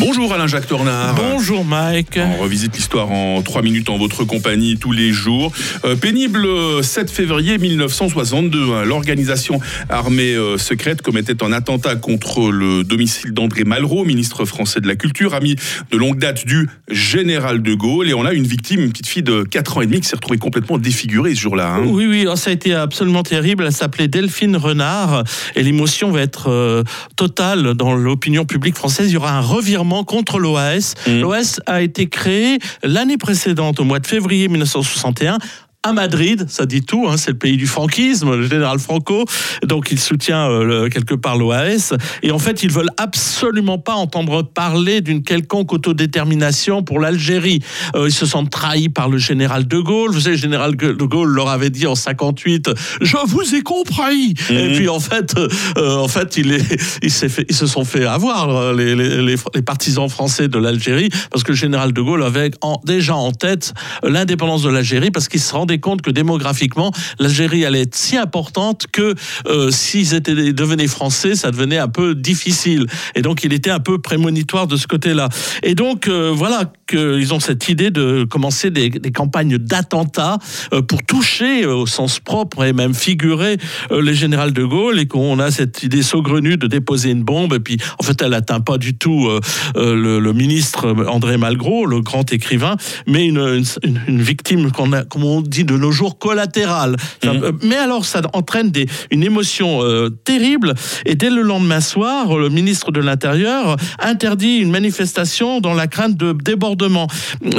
Bonjour Alain-Jacques Tornard. Bonjour Mike. On revisite l'histoire en 3 minutes en votre compagnie tous les jours. Euh, pénible 7 février 1962, hein, l'organisation armée euh, secrète commettait un attentat contre le domicile d'André Malraux, ministre français de la Culture, ami de longue date du général de Gaulle. Et on a une victime, une petite fille de 4 ans et demi qui s'est retrouvée complètement défigurée ce jour-là. hein. Oui, oui, oh, ça a été absolument terrible. Elle s'appelait Delphine Renard et l'émotion va être euh, totale dans l'opinion publique française. Il y aura un revirement contre l'OAS. Mhm. L'OAS a été créé l'année précédente, au mois de février 1961 à Madrid, ça dit tout, hein, c'est le pays du franquisme, le général Franco, donc il soutient euh, le- quelque part l'OAS, et en fait ils veulent absolument pas entendre parler d'une quelconque autodétermination pour l'Algérie. Euh, ils se sentent trahis par le général de Gaulle, vous savez, le général de Gaulle leur avait dit en 58, je vous ai compris, et puis en fait, euh, en fait il est, il s'est fait, ils se sont fait avoir euh, les, les, les- les partisans français de l'Algérie, parce que le général de Gaulle avait en- déjà en tête l'indépendance de l'Algérie, parce qu'il se rendait compte que démographiquement, l'Algérie allait être si importante que euh, s'ils étaient devenaient français, ça devenait un peu difficile. Et donc, il était un peu prémonitoire de ce côté-là. Et donc, euh, voilà qu'ils ont cette idée de commencer des, des campagnes d'attentats euh, pour toucher euh, au sens propre et même figuré euh, les généraux de Gaulle et qu'on a cette idée saugrenue de déposer une bombe. Et puis, en fait, elle n'atteint pas du tout le, le ministre André Malgros, le grand écrivain, mais une, une, une victime qu'on a, comme on dit de nos jours, collatérale. Euh, Mais alors, ça entraîne des, une émotion euh, terrible. Et dès le lendemain soir, le ministre de l'Intérieur interdit une manifestation dans la crainte de débordement.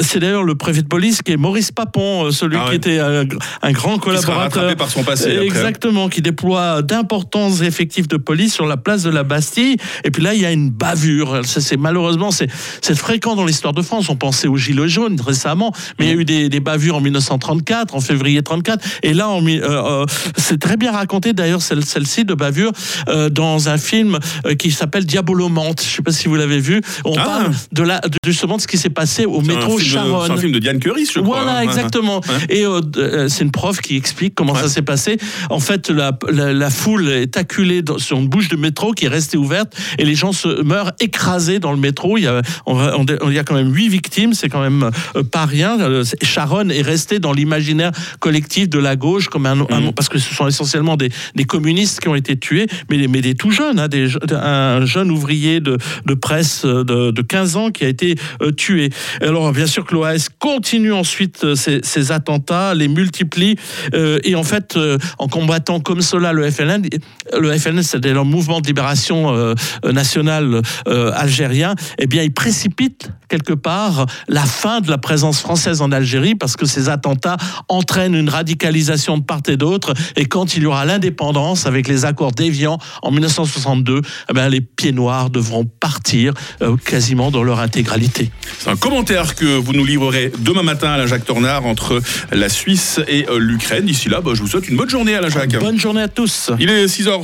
C'est d'ailleurs le préfet de police qui est Maurice Papon, euh, celui Ah qui était un, un grand Qui collaborateur. rattrapé par son passé. après, hein. Exactement, qui déploie d'importants effectifs de police sur la place de la Bastille. Et puis là, il y a une bavure. C'est malheureusement, c'est fréquent dans l'histoire de France. On pensait aux gilets jaunes récemment, mais il y a eu des, des bavures en 1934, en février 34. Et là, euh, euh, c'est très bien raconté d'ailleurs celle- celle-ci de bavure euh, dans un film euh, qui s'appelle Diabolomante. Je ne sais pas si vous l'avez vu. On Ah. parle de la, de justement de ce qui s'est passé au métro Charonne. C'est un film de Diane Curie, je crois. Voilà, hein. exactement. Et euh, euh, c'est une prof qui explique comment Ouais. ça s'est passé. En fait, la, la, la foule est acculée dans- sur une bouche de métro qui est restée ouverte et les gens se meurent écrasés dans le métro. Il y a, on, va- on- il y a quand même huit victimes, c'est quand même euh, pas rien. Sharon est restée dans l'imaginaire collectif de la gauche comme un, un- Mhm. parce que ce sont essentiellement des, des communistes qui ont été tués, mais, mais des tout jeunes, hein, des, un jeune ouvrier de, de presse de, de 15 ans qui a été euh, tué. Alors bien sûr que l'OAS continue ensuite euh, ces, ces attentats, les multiplie euh, et en fait euh, en combattant comme cela le FLN, le FLN c'est le mouvement de libération euh, nationale euh, algérien, eh bien il précipite quelque part la fin de la présence française en Algérie parce que ces attentats entraînent une radicalisation de part et d'autre et quand il y aura l'indépendance avec les accords d'Évian en 1962, eh les pieds noirs devront partir euh, quasiment dans leur intégralité. C'est un commentaire que vous nous livrerez demain matin, Alain Jacques Tornard, entre la Suisse et euh, l'Ukraine. D'ici là, bah, je vous souhaite une bonne journée, Alain Jacques. Bonne journée à tous. Il est 6h30.